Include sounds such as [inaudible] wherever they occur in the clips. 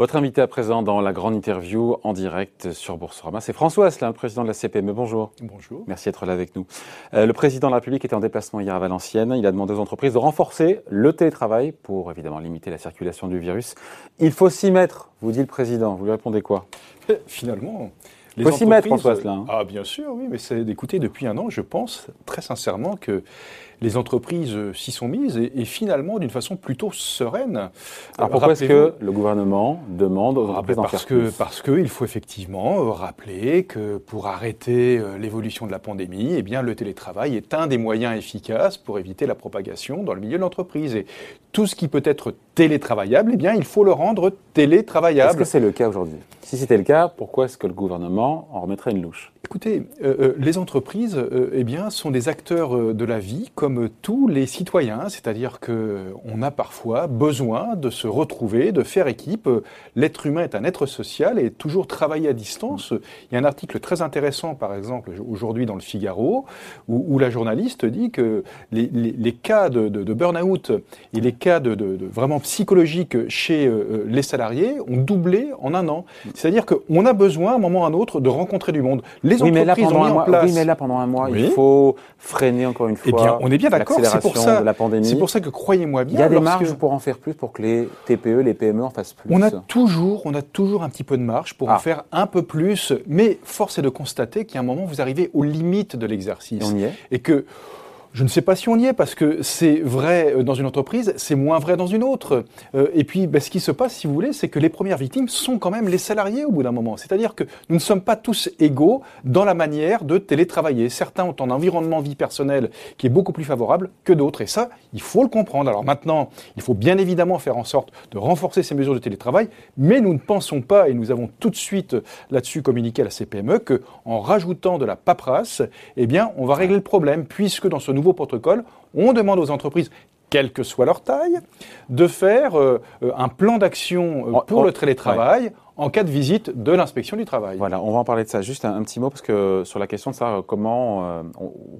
Votre invité à présent dans la grande interview en direct sur Boursorama, c'est François Asselin, le président de la CPME. Bonjour. Bonjour. Merci d'être là avec nous. Euh, le président de la République était en déplacement hier à Valenciennes. Il a demandé aux entreprises de renforcer le télétravail pour évidemment limiter la circulation du virus. Il faut s'y mettre, vous dit le président. Vous lui répondez quoi? Finalement, il faut s'y mettre, François Asselin. Ah, bien sûr, oui, mais c'est d'écouter depuis un an, je pense très sincèrement que les entreprises s'y sont mises et, finalement d'une façon plutôt sereine. Alors pourquoi est-ce que le gouvernement demande aux ah, entreprises d'en parce que, Parce qu'il faut effectivement euh, rappeler que pour arrêter euh, l'évolution de la pandémie, eh bien, le télétravail est un des moyens efficaces pour éviter la propagation dans le milieu de l'entreprise. Et tout ce qui peut être télétravaillable, eh bien, il faut le rendre télétravaillable. Est-ce que c'est le cas aujourd'hui? Si c'était le cas, pourquoi est-ce que le gouvernement en remettrait une louche? Écoutez, euh, euh, les entreprises euh, eh bien, sont des acteurs de la vie comme tous les citoyens, c'est-à-dire qu'on a parfois besoin de se retrouver, de faire équipe. L'être humain est un être social et toujours travailler à distance. Il y a un article très intéressant, par exemple, aujourd'hui dans le Figaro, où, la journaliste dit que les, cas de, burn-out et les cas de, vraiment psychologiques chez les salariés ont doublé en un an. C'est-à-dire qu'on a besoin, à un moment ou à un autre, de rencontrer du monde. Les oui, mais là, pendant un mois, oui, mais là, pendant un mois, il faut freiner encore une fois. Eh bien, on est bien d'accord. C'est pour ça. De la pandémie. C'est pour ça que croyez-moi bien. Il y a des marges pour en faire plus, pour que les TPE, les PME en fassent plus. On a toujours, on a toujours un petit peu de marge pour en ah. faire un peu plus. Mais force est de constater qu'à un moment, vous arrivez aux limites de l'exercice. On y est. Et que je ne sais pas si on y est, parce que c'est vrai euh, dans une entreprise, c'est moins vrai dans une autre. Euh, et puis, ben, ce qui se passe, si vous voulez, c'est que les premières victimes sont quand même les salariés au bout d'un moment. C'est-à-dire que nous ne sommes pas tous égaux dans la manière de télétravailler. Certains ont un environnement vie personnelle qui est beaucoup plus favorable que d'autres. Et ça, il faut le comprendre. Alors maintenant, il faut bien évidemment faire en sorte de renforcer ces mesures de télétravail, mais nous ne pensons pas, et nous avons tout de suite là-dessus communiqué à la CPME, qu'en rajoutant de la paperasse, eh bien, on va régler le problème, puisque dans ce nouveau protocole, on demande aux entreprises quelle que soit leur taille, de faire euh, euh, un plan d'action euh, pour le télétravail en cas de visite de l'inspection du travail. Voilà, on va en parler de ça. Juste un, petit mot, parce que sur la question de ça, comment, euh,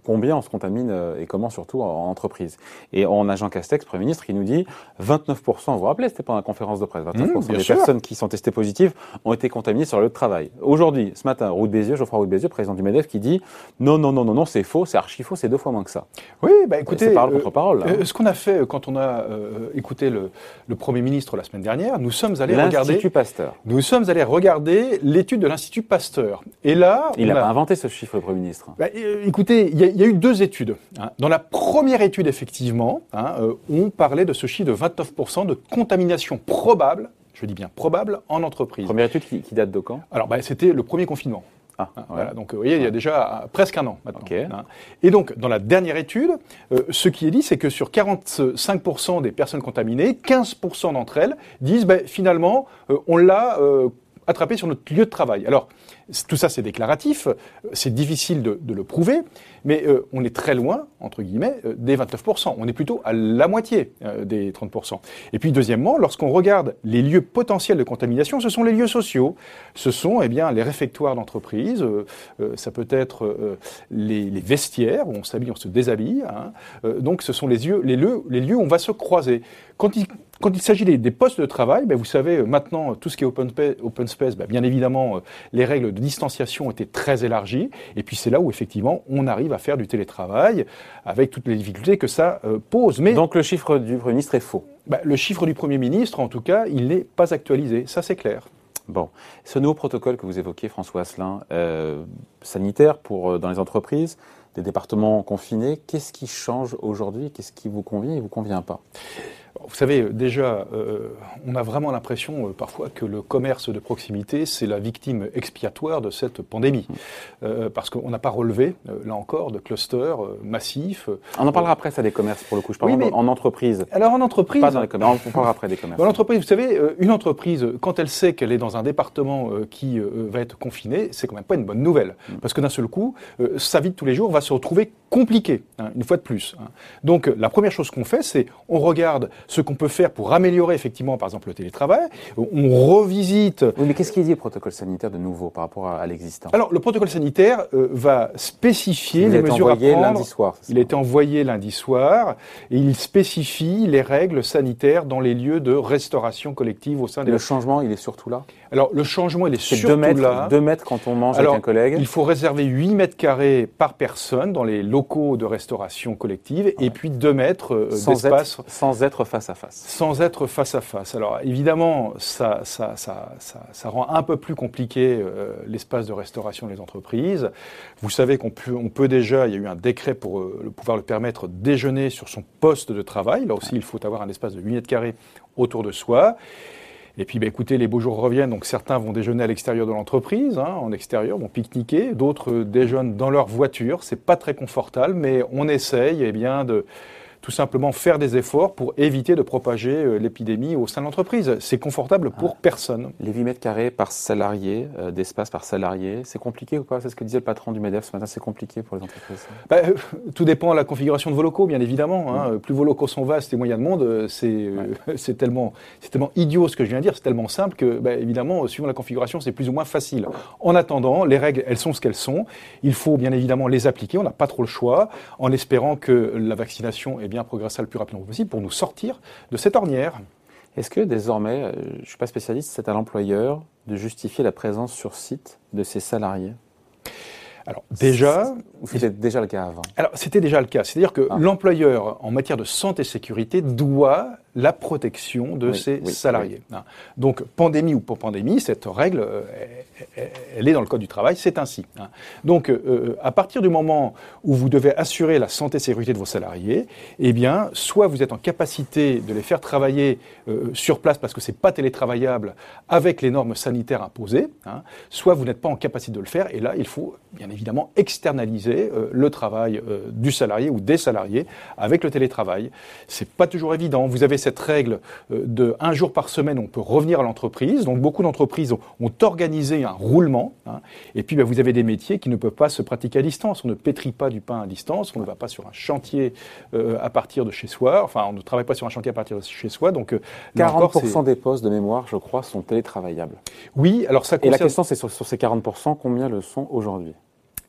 combien on se contamine euh, et comment surtout en, entreprise. Et on a Jean Castex, Premier ministre, qui nous dit 29%, vous vous rappelez, c'était pendant la conférence de presse, 29% mmh, des personnes qui sont testées positives ont été contaminées sur le lieu de travail. Aujourd'hui, ce matin, Route Bézieux, Geoffroy Route Bézieux, président du MEDEF, qui dit non, non, non, non, non, c'est faux, c'est archi faux, c'est deux fois moins que ça. Oui, bah écoutez, c'est parole contre parole. Euh, ce qu'on a fait quand on a écouté le, le, Premier ministre la semaine dernière, nous sommes allés regarder. L'Institut Pasteur. Nous sommes allés regarder l'étude de l'Institut Pasteur. Et là, il n'a pas inventé ce chiffre, le Premier ministre. Bah, euh, écoutez, il y, a eu deux études. Hein. Dans la première étude, effectivement, hein, euh, on parlait de ce chiffre de 29% de contamination probable, je dis bien probable, en entreprise. Première étude qui, date de quand? Alors, bah, c'était le premier confinement. Ah, hein, donc, vous voyez, il y a déjà presque un an maintenant. Et donc, dans la dernière étude, euh, ce qui est dit, c'est que sur 45% des personnes contaminées, 15% d'entre elles disent, ben, finalement, on l'a attrapé sur notre lieu de travail. Alors, tout ça, c'est déclaratif, c'est difficile de, le prouver, mais euh, on est très loin, entre guillemets, euh, des 29%. On est plutôt à la moitié euh, des 30%. Et puis, deuxièmement, lorsqu'on regarde les lieux potentiels de contamination, ce sont les lieux sociaux. Ce sont eh bien, les réfectoires d'entreprise, ça peut être les, vestiaires, où on s'habille, on se déshabille. Hein. donc, ce sont les lieux, les, lieux, les lieux où on va se croiser. Quand il, quand il s'agit des, postes de travail, ben, vous savez, maintenant, tout ce qui est open, open space, ben, bien évidemment, les règles de distanciation était très élargie. Et puis c'est là où effectivement on arrive à faire du télétravail avec toutes les difficultés que ça euh, pose. Mais donc le chiffre du Premier ministre est faux. Bah, le chiffre du Premier ministre, en tout cas, il n'est pas actualisé. Ça c'est clair. Bon, ce nouveau protocole que vous évoquez, François Asselin, euh, sanitaire pour euh, dans les entreprises, des départements confinés, qu'est-ce qui change aujourd'hui? Qu'est-ce qui vous convient et vous convient pas? Vous savez, déjà, euh, on a vraiment l'impression euh, parfois que le commerce de proximité, c'est la victime expiatoire de cette pandémie. Mmh. Euh, parce qu'on n'a pas relevé, là encore, de clusters massifs. On en parlera après, ça, des commerces, pour le coup. Je parle en entreprise. Alors, en entreprise. Pas dans les commerces. On parlera après des commerces. Dans l'entreprise, vous savez, une entreprise, quand elle sait qu'elle est dans un département qui va être confiné, c'est quand même pas une bonne nouvelle. Mmh. Parce que d'un seul coup, sa vie de tous les jours va se retrouver compliqué, hein, une fois de plus. Hein. Donc la première chose qu'on fait, c'est on regarde ce qu'on peut faire pour améliorer effectivement, par exemple, le télétravail. On revisite. Oui, mais qu'est-ce qu'il dit le protocole sanitaire de nouveau par rapport à, l'existant? Alors le protocole sanitaire euh, va spécifier les mesures à prendre. Lundi soir, il a été envoyé lundi soir et il spécifie les règles sanitaires dans les lieux de restauration collective au sein des. Le changement, il est surtout là? Alors le changement, il est, surtout deux mètres, là. Deux mètres quand on mange avec un collègue. Il faut réserver 8 mètres carrés par personne dans les locaux de restauration collective et puis 2 mètres euh, d'espace. Sans être face à face. Sans être face à face. Alors évidemment, ça, ça, ça, ça, rend un peu plus compliqué euh, l'espace de restauration des entreprises. Vous savez qu'on peut, on peut déjà, il y a eu un décret pour euh, pouvoir le permettre, déjeuner sur son poste de travail. Là aussi, il faut avoir un espace de 8 mètres carrés autour de soi. Et puis, bah, écoutez, les beaux jours reviennent, donc certains vont déjeuner à l'extérieur de l'entreprise, hein, en extérieur, vont pique-niquer, d'autres déjeunent dans leur voiture. C'est pas très confortable, mais on essaye, eh bien, de tout simplement faire des efforts pour éviter de propager euh, l'épidémie au sein de l'entreprise. C'est confortable pour ah. personne. Les 8 mètres carrés par salarié, euh, d'espace par salarié, c'est compliqué ou pas? C'est ce que disait le patron du MEDEF ce matin, c'est compliqué pour les entreprises? Bah, euh, Tout dépend de la configuration de vos locaux, bien évidemment. Hein. Plus vos locaux sont vastes et moins il y a de monde, [laughs] c'est tellement, tellement idiot ce que je viens de dire, c'est tellement simple que, bah, évidemment, suivant la configuration, c'est plus ou moins facile. En attendant, les règles, elles sont ce qu'elles sont. Il faut bien évidemment les appliquer, on n'a pas trop le choix, en espérant que la vaccination est bien progresser le plus rapidement possible pour nous sortir de cette ornière. Est-ce que désormais, euh, je ne suis pas spécialiste, c'est à l'employeur de justifier la présence sur site de ses salariés? Alors déjà, c'était déjà le cas avant? Alors c'était déjà le cas, c'est-à-dire que ah. l'employeur en matière de santé et sécurité doit la protection de ses salariés. Hein. Donc pandémie ou pas pandémie, cette règle, euh, elle est dans le code du travail, c'est ainsi. Hein. Donc euh, euh, à partir du moment où vous devez assurer la santé et sécurité de vos salariés, eh bien soit vous êtes en capacité de les faire travailler sur place parce que c'est pas télétravaillable avec les normes sanitaires imposées, hein, soit vous n'êtes pas en capacité de le faire et là il faut bien évidemment externaliser le travail du salarié ou des salariés avec le télétravail. C'est pas toujours évident. Vous avez cette règle euh, de un jour par semaine, on peut revenir à l'entreprise. Donc beaucoup d'entreprises ont, organisé un roulement. Hein. et puis ben, vous avez des métiers qui ne peuvent pas se pratiquer à distance. On ne pétrit pas du pain à distance. On ne va pas sur un chantier euh, à partir de chez soi. Enfin, on ne travaille pas sur un chantier à partir de chez soi. Donc 40% euh, des postes de mémoire, je crois, sont télétravaillables. Oui, alors ça. Et la question, c'est sur, sur ces 40%, combien le sont aujourd'hui?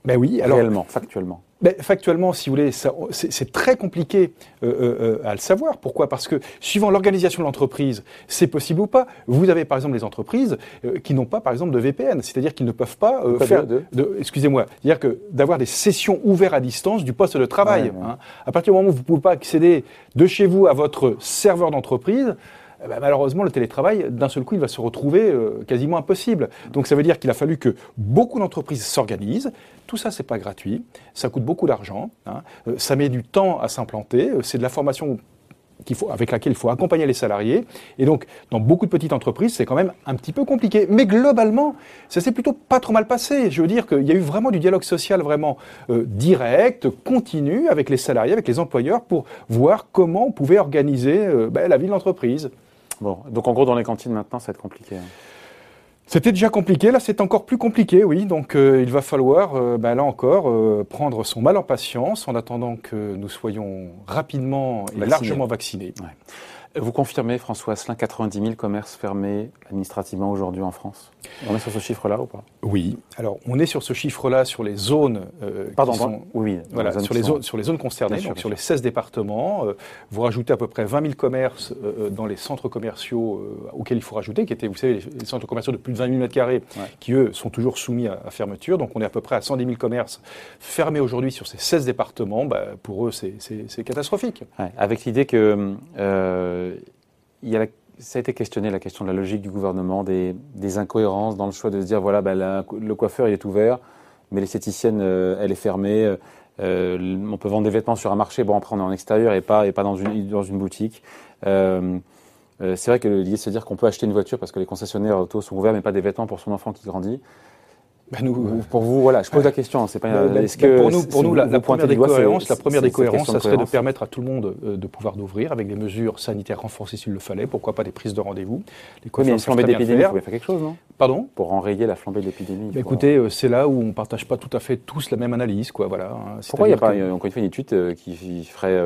Ben oui, alors. Réellement, factuellement. Ben, factuellement, si vous voulez, c'est très compliqué euh, euh, euh, à le savoir. Pourquoi? Parce que suivant l'organisation de l'entreprise, c'est possible ou pas. Vous avez par exemple des entreprises qui n'ont pas, par exemple, de VPN, c'est-à-dire qu'ils ne peuvent pas, faire de, excusez-moi, c'est-à-dire que d'avoir des sessions ouvertes à distance du poste de travail. Hein. À partir du moment où vous ne pouvez pas accéder de chez vous à votre serveur d'entreprise, eh ben, malheureusement, le télétravail, d'un seul coup, il va se retrouver euh, quasiment impossible. Donc ça veut dire qu'il a fallu que beaucoup d'entreprises s'organisent. Tout ça, c'est pas gratuit. Ça coûte beaucoup d'argent. Hein. Euh, ça met du temps à s'implanter. Euh, c'est de la formation avec laquelle il faut accompagner les salariés. Et donc, dans beaucoup de petites entreprises, c'est quand même un petit peu compliqué. Mais globalement, ça s'est plutôt pas trop mal passé. Je veux dire qu'il y a eu vraiment du dialogue social vraiment direct, continu avec les salariés, avec les employeurs, pour voir comment on pouvait organiser ben, la vie de l'entreprise. Bon, donc en gros, dans les cantines maintenant, ça va être compliqué. Hein. C'était déjà compliqué, là c'est encore plus compliqué, oui. Donc euh, il va falloir, euh, ben, là encore, euh, prendre son mal en patience en attendant que nous soyons rapidement et largement vaccinés. Vous confirmez, François Asselin, 90 000 commerces fermés administrativement aujourd'hui en France? On est sur ce chiffre-là ou pas? Oui. Alors, on est sur ce chiffre-là sur les zones euh, Pardon, sont, oui, voilà, sur, les zones, sur les zones concernées, donc sur les 16 départements. Euh, vous rajoutez à peu près 20 000 commerces euh, dans les centres commerciaux auxquels il faut rajouter, qui étaient, vous savez, les, centres commerciaux de plus de 20 000 m2, qui, eux, sont toujours soumis à, fermeture. Donc, on est à peu près à 110 000 commerces fermés aujourd'hui sur ces 16 départements. Bah, pour eux, c'est catastrophique. avec l'idée que euh, il y a ça a été questionné la question de la logique du gouvernement, des, incohérences dans le choix de se dire voilà, ben, le coiffeur il est ouvert, mais l'esthéticienne euh, elle est fermée. Euh, on peut vendre des vêtements sur un marché, bon après on est en extérieur et pas, dans une boutique. c'est vrai que l'idée de se dire qu'on peut acheter une voiture parce que les concessionnaires auto sont ouverts, mais pas des vêtements pour son enfant qui grandit. Bah, nous, pour vous, voilà, je pose la question. C'est pas. Bah, bah, est-ce que pour nous, pour nous, la, première des cohérences, la première des cohérences, ça serait de permettre à tout le monde euh, de pouvoir d'ouvrir avec des mesures sanitaires renforcées s'il le fallait. Pourquoi pas des prises de rendez-vous? Les mais une flambée d'épidémie, il faut faire quelque chose, non? Pardon? Pour enrayer la flambée de l'épidémie. écoutez, euh, c'est là où on partage pas tout à fait tous la même analyse, quoi. Voilà. Hein. Pourquoi il n'y a pas encore une fois une étude euh, qui ferait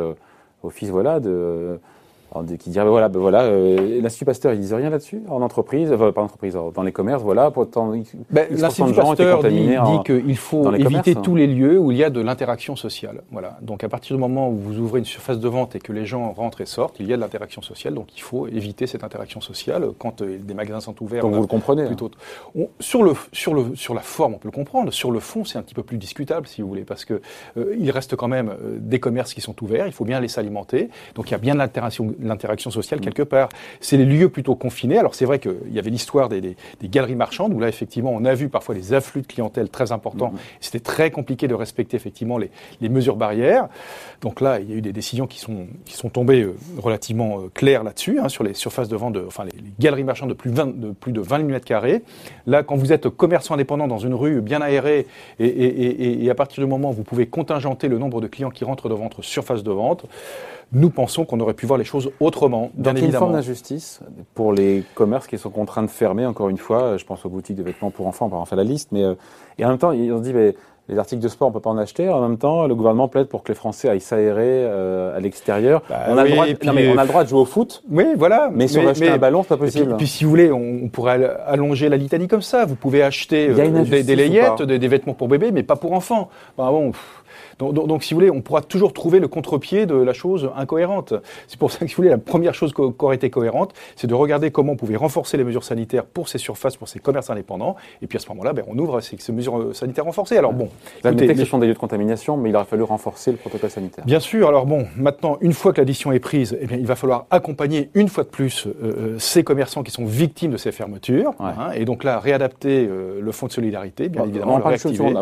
office, voilà, de qui dirait voilà, ben voilà, euh, l'Institut Pasteur, ils disent rien là-dessus en entreprise, enfin, pas en entreprise, dans les commerces, voilà, pourtant. Ben, L'Institut Pasteur dit, dit qu'il faut éviter tous les lieux où il y a de l'interaction sociale. Voilà. Donc à partir du moment où vous ouvrez une surface de vente et que les gens rentrent et sortent, il y a de l'interaction sociale, donc il faut éviter cette interaction sociale quand euh, des magasins sont ouverts. Donc vous le comprenez. Hein. Plutôt. sur le sur le sur la forme, on peut le comprendre. Sur le fond, c'est un petit peu plus discutable, si vous voulez, parce que euh, il reste quand même des commerces qui sont ouverts. Il faut bien les s'alimenter. Donc il y a bien l'interaction sociale quelque part. C'est les lieux plutôt confinés. Alors c'est vrai qu'il y avait l'histoire des, galeries marchandes où là effectivement on a vu parfois des afflux de clientèle très importants. Mhm. C'était très compliqué de respecter effectivement les, mesures barrières. Donc là il y a eu des décisions qui sont, qui sont tombées euh, relativement euh, claires là-dessus hein, sur les surfaces de vente, de, enfin les, galeries marchandes de plus, de plus de 20 mm carrés. Là quand vous êtes commerçant indépendant dans une rue bien aérée et, et à partir du moment où vous pouvez contingenter le nombre de clients qui rentrent dans votre surface de vente, nous pensons qu'on aurait pu voir les choses autrement. Bien Donc, évidemment. une forme d'injustice pour les commerces qui sont contraints de fermer, encore une fois. Je pense aux boutiques de vêtements pour enfants, on va en faire la liste. Mais, euh, et en même temps, on se dit, mais, les articles de sport, on peut pas en acheter. En même temps, le gouvernement plaide pour que les Français aillent s'aérer euh, à l'extérieur. Bah on, a le droit, on a le droit de jouer au foot. Oui, voilà. Mais si on veut acheter un ballon, c'est pas possible. Et puis, si vous voulez, on, pourrait allonger la litanie comme ça. Vous pouvez acheter euh, des, des, layettes, des, vêtements pour bébé, mais pas pour enfants. Bah, bon, donc, si vous voulez, on pourra toujours trouver le contre-pied de la chose incohérente. C'est pour ça que, si vous voulez, la première chose qui aurait été cohérente, c'est de regarder comment on pouvait renforcer les mesures sanitaires pour ces surfaces, pour ces commerces indépendants. Et puis à ce moment-là, ben, on ouvre ces, ces, mesures euh, sanitaires renforcées. Alors bon. Vous sont des lieux de contamination, mais il aurait fallu renforcer le protocole sanitaire. Bien sûr. Alors bon, maintenant, une fois que l'addition est prise, eh bien, il va falloir accompagner une fois de plus euh, euh, ces commerciants qui sont victimes de ces fermetures. Hein, et donc là, réadapter le fonds de solidarité, bien évidemment. On parle,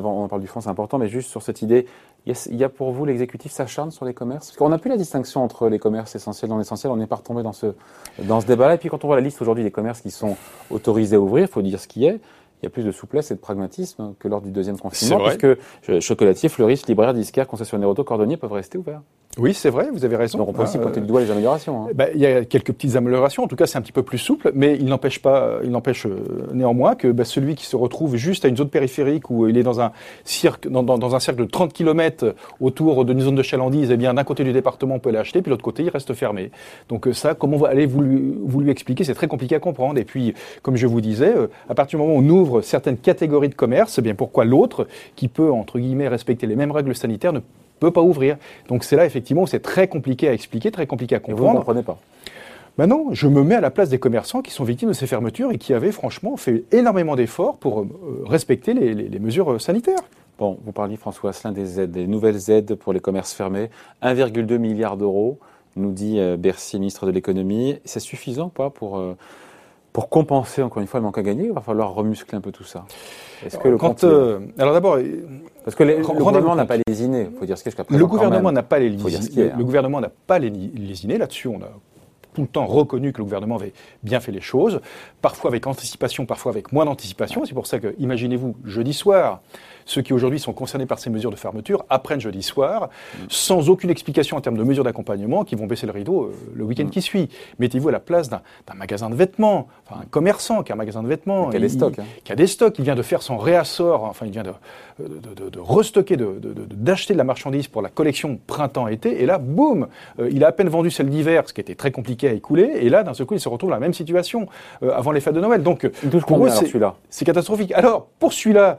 on parle du fonds, c'est important, mais juste sur cette idée, il y, a, pour vous, l'exécutif s'acharne sur les commerces? Parce qu'on n'a plus la distinction entre les commerces essentiels et non essentiels. On n'est pas retombé dans ce, dans ce débat-là. Et puis quand on voit la liste aujourd'hui des commerces qui sont autorisés à ouvrir, il faut dire ce qui est. Il y a plus de souplesse et de pragmatisme que lors du deuxième confinement, puisque chocolatiers, fleuristes, libraires, disquaires, concessionnaires auto, cordonniers peuvent rester ouverts. Oui, c'est vrai, vous avez raison. Donc on peut aussi pointer du doigt les améliorations. Hein. Ben, il y a quelques petites améliorations, en tout cas c'est un petit peu plus souple, mais il n'empêche pas, il n'empêche euh, néanmoins que ben, celui qui se retrouve juste à une zone périphérique où il est dans un, cirque, dans, dans, un cercle de 30 km autour d'une zone de chalandise, eh bien d'un côté du département on peut l'acheter, puis de l'autre côté il reste fermé. Donc euh, ça, comment allez vous lui, vous lui expliquer, c'est très compliqué à comprendre. Et puis, comme je vous disais, euh, à partir du moment où on ouvre certaines catégories de commerce, eh bien pourquoi l'autre, qui peut entre guillemets respecter les mêmes règles sanitaires, ne peut pas ouvrir. Donc c'est là effectivement où c'est très compliqué à expliquer, très compliqué à comprendre. vous ne comprenez pas non, je me mets à la place des commerçants qui sont victimes de ces fermetures et qui avaient franchement fait énormément d'efforts pour euh, respecter les, mesures euh, sanitaires. Bon, vous parliez François Asselin des aides, des nouvelles aides pour les commerces fermés, 1,2 milliard d'euros, nous dit euh, Bercy, ministre de l'économie. C'est suffisant pas pour pour compenser encore une fois le manque à gagner, il va falloir remuscler un peu tout ça. Est-ce que le Quand, euh, alors d'abord, parce que le gouvernement n'a pas lésiné, faut dire ce Le gouvernement n'a pas lésiné. Le, gouvernement n'a pas lésiné là-dessus. On a tout le temps reconnu que le gouvernement avait bien fait les choses, parfois avec anticipation, parfois avec moins d'anticipation. C'est pour ça que, imaginez-vous, jeudi soir, ceux qui aujourd'hui sont concernés par ces mesures de fermeture apprennent jeudi soir, sans aucune explication en termes de mesures d'accompagnement, qui vont baisser le rideau euh, le week-end qui suit. Mettez-vous à la place d'un magasin de vêtements, enfin un commerçant qui a un magasin de vêtements, qui a des stocks, hein. qui a des stocks, il vient de faire son réassort, enfin il vient de, de, de, restocker, d'acheter de, la marchandise pour la collection printemps-été, et là, boum, euh, il a à peine vendu celle d'hiver, ce qui était très compliqué à écouler, et là, d'un seul coup, il se retrouve dans la même situation euh, avant les fêtes de Noël. Donc, pour eux, c'est catastrophique. Alors, pour celui-là,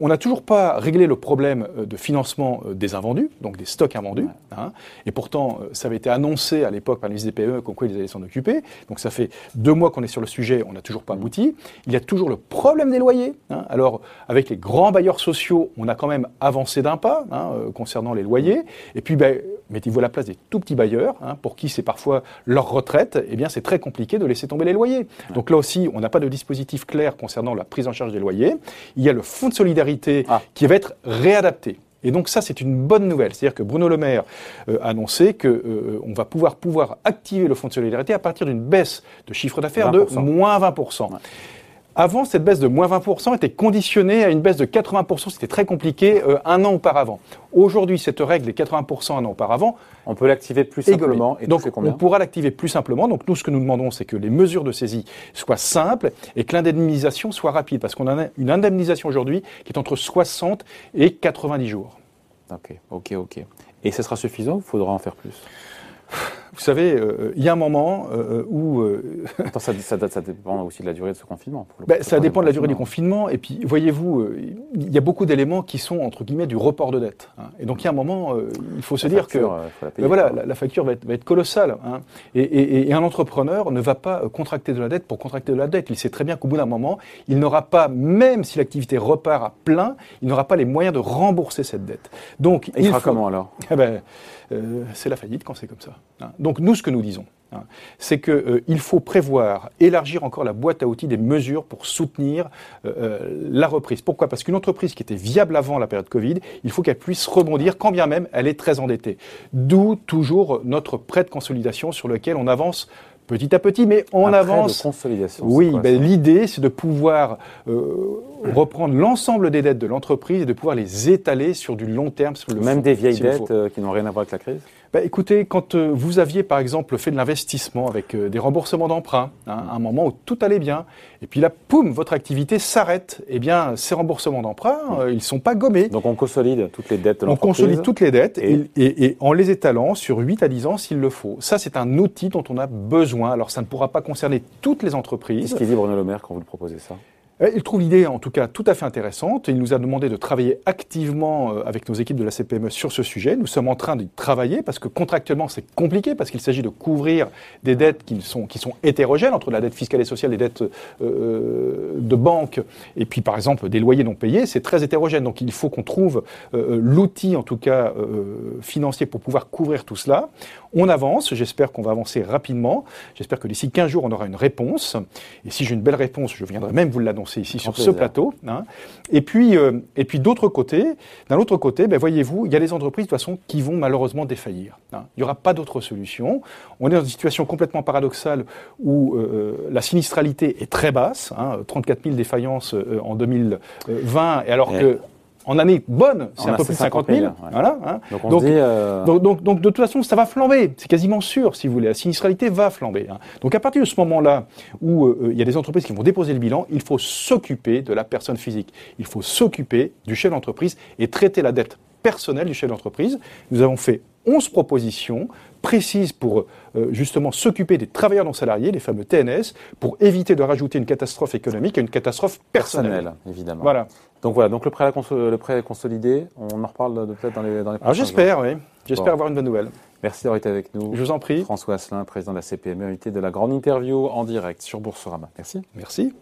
on n'a toujours pas réglé le problème euh, de financement euh, des invendus, donc des stocks invendus. Hein. et pourtant, euh, ça avait été annoncé à l'époque par les DPE comme quoi ils allaient s'en occuper. Donc ça fait deux mois qu'on est sur le sujet, on n'a toujours pas abouti. Il y a toujours le problème des loyers. Hein. Alors, avec les grands bailleurs sociaux, on a quand même avancé d'un pas hein, concernant les loyers. Et puis, ben, mettez-vous à la place des tout petits bailleurs, pour qui c'est parfois leur retraite, eh bien c'est très compliqué de laisser tomber les loyers. Donc là aussi, on n'a pas de dispositif clair concernant la prise en charge des loyers. Il y a le fonds de solidarité ah. qui va être réadapté. Et donc ça, c'est une bonne nouvelle. C'est-à-dire que Bruno Le Maire euh, a annoncé qu'on euh, va pouvoir, pouvoir activer le fonds de solidarité à partir d'une baisse de chiffre d'affaires de moins 20%. Avant, cette baisse de moins 20% était conditionnée à une baisse de 80%, c'était très compliqué, euh, un an auparavant. Aujourd'hui, cette règle est 80% un an auparavant. On peut l'activer plus simplement. Et donc, on pourra l'activer plus simplement. Donc, nous, ce que nous demandons, c'est que les mesures de saisie soient simples et que l'indemnisation soit rapide. Parce qu'on a une indemnisation aujourd'hui qui est entre 60 et 90 jours. Ok, ok, ok. Et ce sera suffisant? Ou il faudra en faire plus? Vous savez, euh, il y a un moment euh, où... Euh, [laughs] Attends, ça, ça, ça, dépend aussi de la durée de ce confinement. Ben, ça dépend de la durée du confinement. Et puis, voyez-vous, il y a beaucoup d'éléments qui sont, entre guillemets, du report de dette. Hein. Et donc, il y a un moment, il faut se dire que... Ben voilà, la, facture va être, va être colossale. Hein. Et, et, et, un entrepreneur ne va pas contracter de la dette pour contracter de la dette. Il sait très bien qu'au bout d'un moment, il n'aura pas, même si l'activité repart à plein, il n'aura pas les moyens de rembourser cette dette. Donc, il, il fera comment alors? Eh ben, euh, c'est la faillite quand c'est comme ça. Hein. Donc nous, ce que nous disons, hein, c'est qu'il euh, faut prévoir, élargir encore la boîte à outils des mesures pour soutenir euh, la reprise. Pourquoi? Parce qu'une entreprise qui était viable avant la période Covid, il faut qu'elle puisse rebondir, quand bien même elle est très endettée. D'où toujours notre prêt de consolidation sur lequel on avance petit à petit, mais on avance. De consolidation. Oui, ben, l'idée, c'est de pouvoir reprendre l'ensemble des dettes de l'entreprise et de pouvoir les étaler sur du long terme. Sur le Même des vieilles dettes euh, qui n'ont rien à voir avec la crise? Bah, écoutez, quand euh, vous aviez par exemple fait de l'investissement avec euh, des remboursements d'emprunt, hein, à un moment où tout allait bien, et puis là, poum, votre activité s'arrête, eh bien, ces remboursements d'emprunt, ils ne sont pas gommés. Donc on consolide toutes les dettes de. On consolide toutes les dettes et... Et, en les étalant sur 8 à 10 ans s'il le faut. Ça, c'est un outil dont on a besoin. Alors ça ne pourra pas concerner toutes les entreprises. Qu'est-ce qu'il dit Bruno Le Maire quand vous le proposez ça? euh, il trouve l'idée, en tout cas, tout à fait intéressante. Il nous a demandé de travailler activement euh, avec nos équipes de la CPME sur ce sujet. Nous sommes en train d'y travailler parce que contractuellement, c'est compliqué parce qu'il s'agit de couvrir des dettes qui sont, qui sont hétérogènes entre la dette fiscale et sociale, les dettes euh, de banque et puis, par exemple, des loyers non payés. C'est très hétérogène. Donc, il faut qu'on trouve l'outil, en tout cas, financier pour pouvoir couvrir tout cela. On avance. J'espère qu'on va avancer rapidement. J'espère que d'ici 15 jours, on aura une réponse. Et si j'ai une belle réponse, je viendrai même vous l'annoncer ici sur ce plateau. Hein. Et puis, euh, et puis d'autre côté, d'un autre côté, ben, voyez-vous, il y a des entreprises de toute façon qui vont malheureusement défaillir. Hein. Il n'y aura pas d'autre solution. On est dans une situation complètement paradoxale où euh, la sinistralité est très basse, hein, 34 000 défaillances euh, en 2020, et alors que en année bonne, c'est un peu plus de 50 000. Voilà, hein. euh, donc, donc, donc, de toute façon, ça va flamber. C'est quasiment sûr, si vous voulez. La sinistralité va flamber. Hein. Donc à partir de ce moment-là, où euh, il y a des entreprises qui vont déposer le bilan, il faut s'occuper de la personne physique. Il faut s'occuper du chef d'entreprise et traiter la dette personnelle du chef d'entreprise. Nous avons fait 11 propositions précises pour euh, justement s'occuper des travailleurs non salariés, les fameux TNS, pour éviter de rajouter une catastrophe économique à une catastrophe personnelle. évidemment. Voilà. Donc voilà, donc le prêt, le prêt consolidé, on en reparle peut-être dans les, dans les ah, J'espère, oui. J'espère avoir une bonne nouvelle. Merci d'avoir été avec nous. Je vous en prie. François Asselin, président de la CPME, invité de la grande interview en direct sur Boursorama. Merci. Merci.